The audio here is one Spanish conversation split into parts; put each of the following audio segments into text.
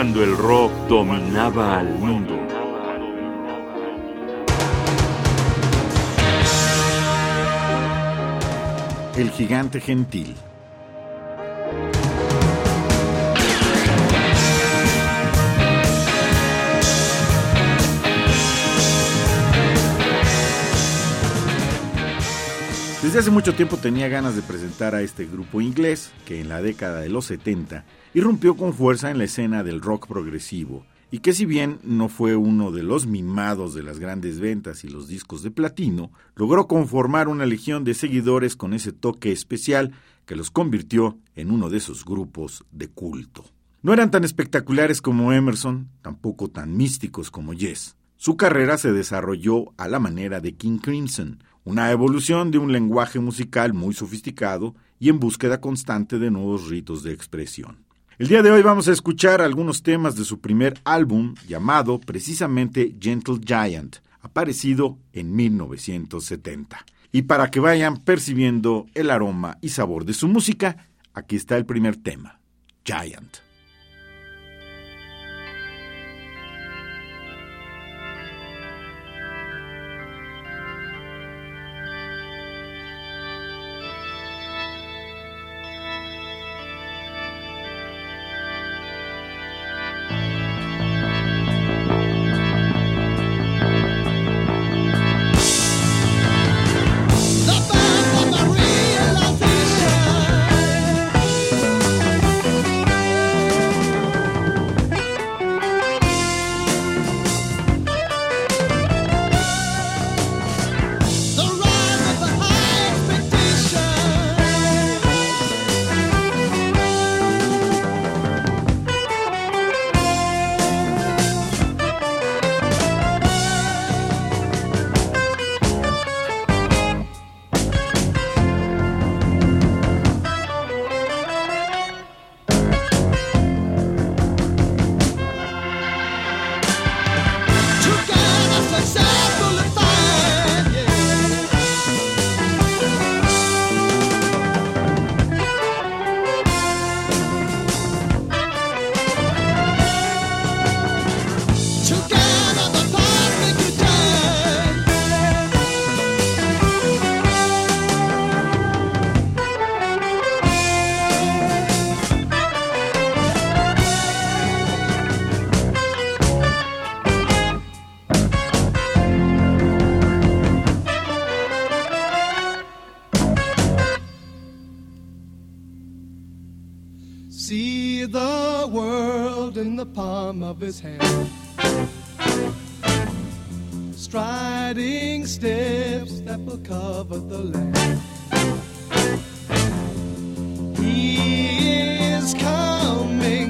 cuando el rock dominaba al mundo. El gigante gentil. Desde hace mucho tiempo tenía ganas de presentar a este grupo inglés que en la década de los 70 irrumpió con fuerza en la escena del rock progresivo y que si bien no fue uno de los mimados de las grandes ventas y los discos de platino, logró conformar una legión de seguidores con ese toque especial que los convirtió en uno de esos grupos de culto. No eran tan espectaculares como Emerson, tampoco tan místicos como Yes. Su carrera se desarrolló a la manera de King Crimson, una evolución de un lenguaje musical muy sofisticado y en búsqueda constante de nuevos ritos de expresión. El día de hoy vamos a escuchar algunos temas de su primer álbum llamado precisamente Gentle Giant, aparecido en 1970. Y para que vayan percibiendo el aroma y sabor de su música, aquí está el primer tema, Giant. the world in the palm of his hand. Striding steps that will cover the land. He is coming.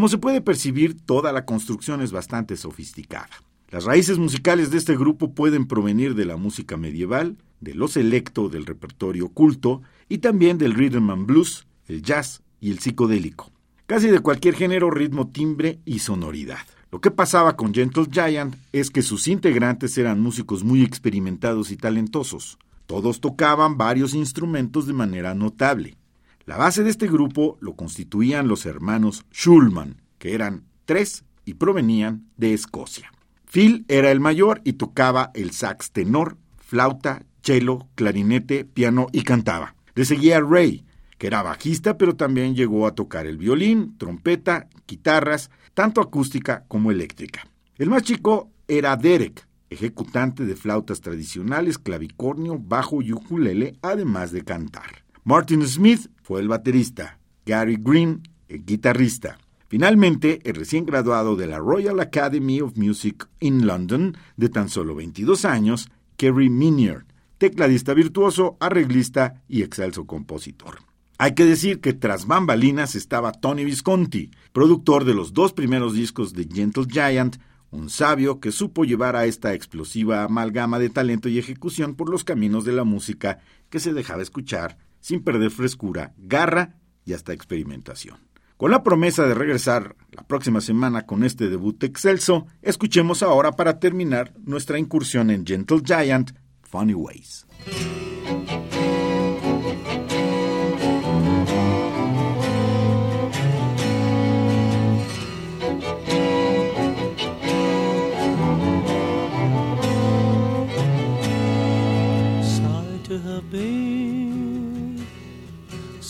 Como se puede percibir, toda la construcción es bastante sofisticada. Las raíces musicales de este grupo pueden provenir de la música medieval, de lo selecto del repertorio culto y también del rhythm and blues, el jazz y el psicodélico. Casi de cualquier género, ritmo, timbre y sonoridad. Lo que pasaba con Gentle Giant es que sus integrantes eran músicos muy experimentados y talentosos. Todos tocaban varios instrumentos de manera notable. La base de este grupo lo constituían los hermanos Schulman, que eran tres y provenían de Escocia. Phil era el mayor y tocaba el sax tenor, flauta, cello, clarinete, piano y cantaba. Le seguía Ray, que era bajista, pero también llegó a tocar el violín, trompeta, guitarras, tanto acústica como eléctrica. El más chico era Derek, ejecutante de flautas tradicionales, clavicornio, bajo y ukulele, además de cantar. Martin Smith fue el baterista, Gary Green el guitarrista. Finalmente, el recién graduado de la Royal Academy of Music in London, de tan solo 22 años, Kerry Minier, tecladista virtuoso, arreglista y excelso compositor. Hay que decir que tras bambalinas estaba Tony Visconti, productor de los dos primeros discos de Gentle Giant, un sabio que supo llevar a esta explosiva amalgama de talento y ejecución por los caminos de la música que se dejaba escuchar sin perder frescura, garra y hasta experimentación. Con la promesa de regresar la próxima semana con este debut excelso, escuchemos ahora para terminar nuestra incursión en Gentle Giant, Funny Ways.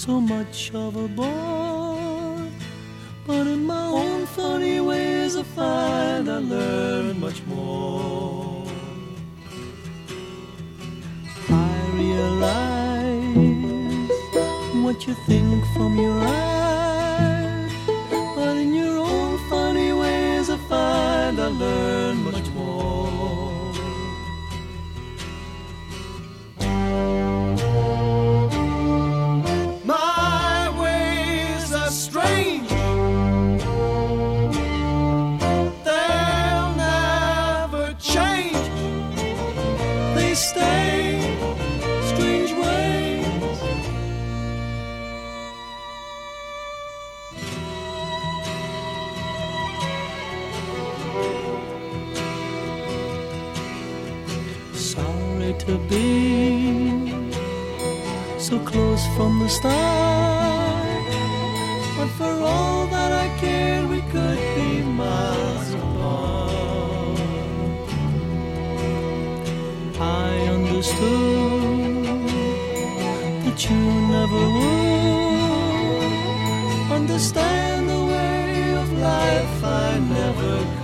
So much of a bore. But in my own funny ways, I find I learn much more. I realize what you think from your eyes, but in your own funny ways, I find I learn so close from the start, but for all that I care, we could be miles apart. I understood that you never would understand the way of life I never could.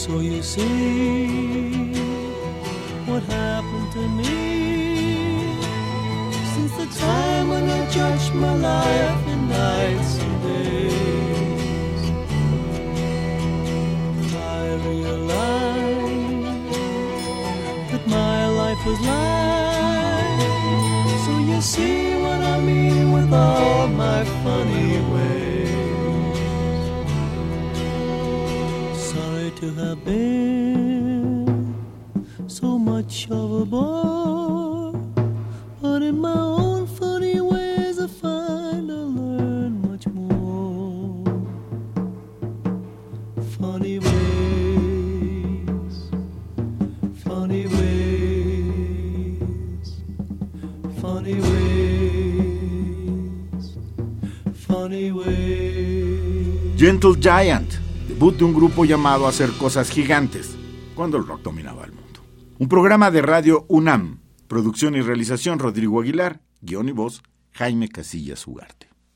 So you see what happened to me since the time when I judged my life in nights and days. I realized that my life was lies. So you see what I mean with all my funny ways. To have been so much of a bore, but in my own funny ways I find I learn much more. Funny ways, funny ways, funny ways, funny ways. Gentle Giant, de un grupo llamado hacer cosas gigantes, cuando el rock dominaba el mundo. Un programa de radio UNAM, producción y realización Rodrigo Aguilar, guion y voz Jaime Casillas Ugarte.